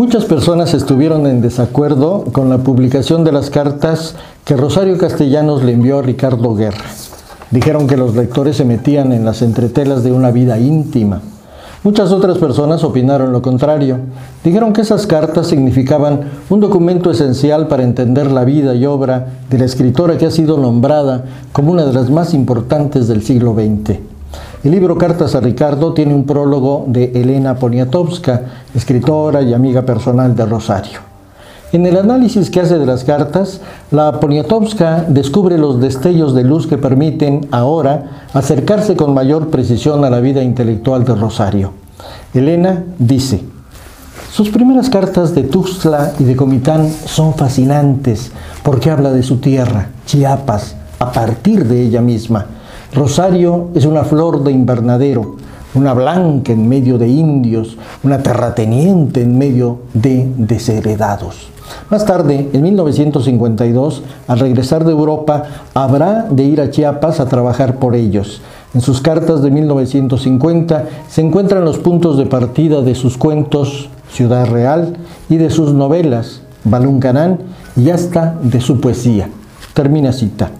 Muchas personas estuvieron en desacuerdo con la publicación de las cartas que Rosario Castellanos le envió a Ricardo Guerra. Dijeron que los lectores se metían en las entretelas de una vida íntima. Muchas otras personas opinaron lo contrario. Dijeron que esas cartas significaban un documento esencial para entender la vida y obra de la escritora que ha sido nombrada como una de las más importantes del siglo XX. El libro Cartas a Ricardo tiene un prólogo de Elena Poniatowska, escritora y amiga personal de Rosario. En el análisis que hace de las cartas, la Poniatowska descubre los destellos de luz que permiten ahora acercarse con mayor precisión a la vida intelectual de Rosario. Elena dice, sus primeras cartas de Tuxtla y de Comitán son fascinantes porque habla de su tierra, Chiapas, a partir de ella misma Rosario es una flor de invernadero, una blanca en medio de indios, una terrateniente en medio de desheredados. Más tarde, en 1952, al regresar de Europa, habrá de ir a Chiapas a trabajar por ellos. En sus cartas de 1950 se encuentran los puntos de partida de sus cuentos Ciudad Real y de sus novelas Baluncanán y hasta de su poesía. Termina cita.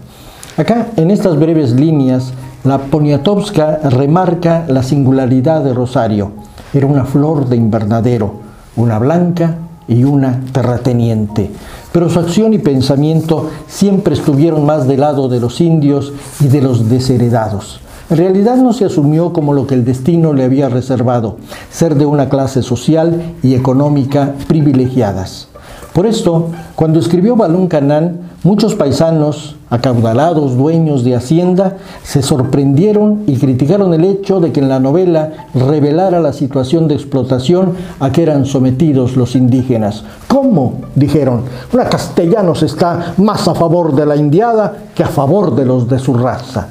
Acá, en estas breves líneas, la Poniatowska remarca la singularidad de Rosario. Era una flor de invernadero, una blanca y una terrateniente. Pero su acción y pensamiento siempre estuvieron más del lado de los indios y de los desheredados. En realidad no se asumió como lo que el destino le había reservado, ser de una clase social y económica privilegiadas. Por esto, cuando escribió Balún Canán, muchos paisanos, acaudalados dueños de hacienda, se sorprendieron y criticaron el hecho de que en la novela revelara la situación de explotación a que eran sometidos los indígenas. ¿Cómo? dijeron. Una castellanos está más a favor de la indiada que a favor de los de su raza.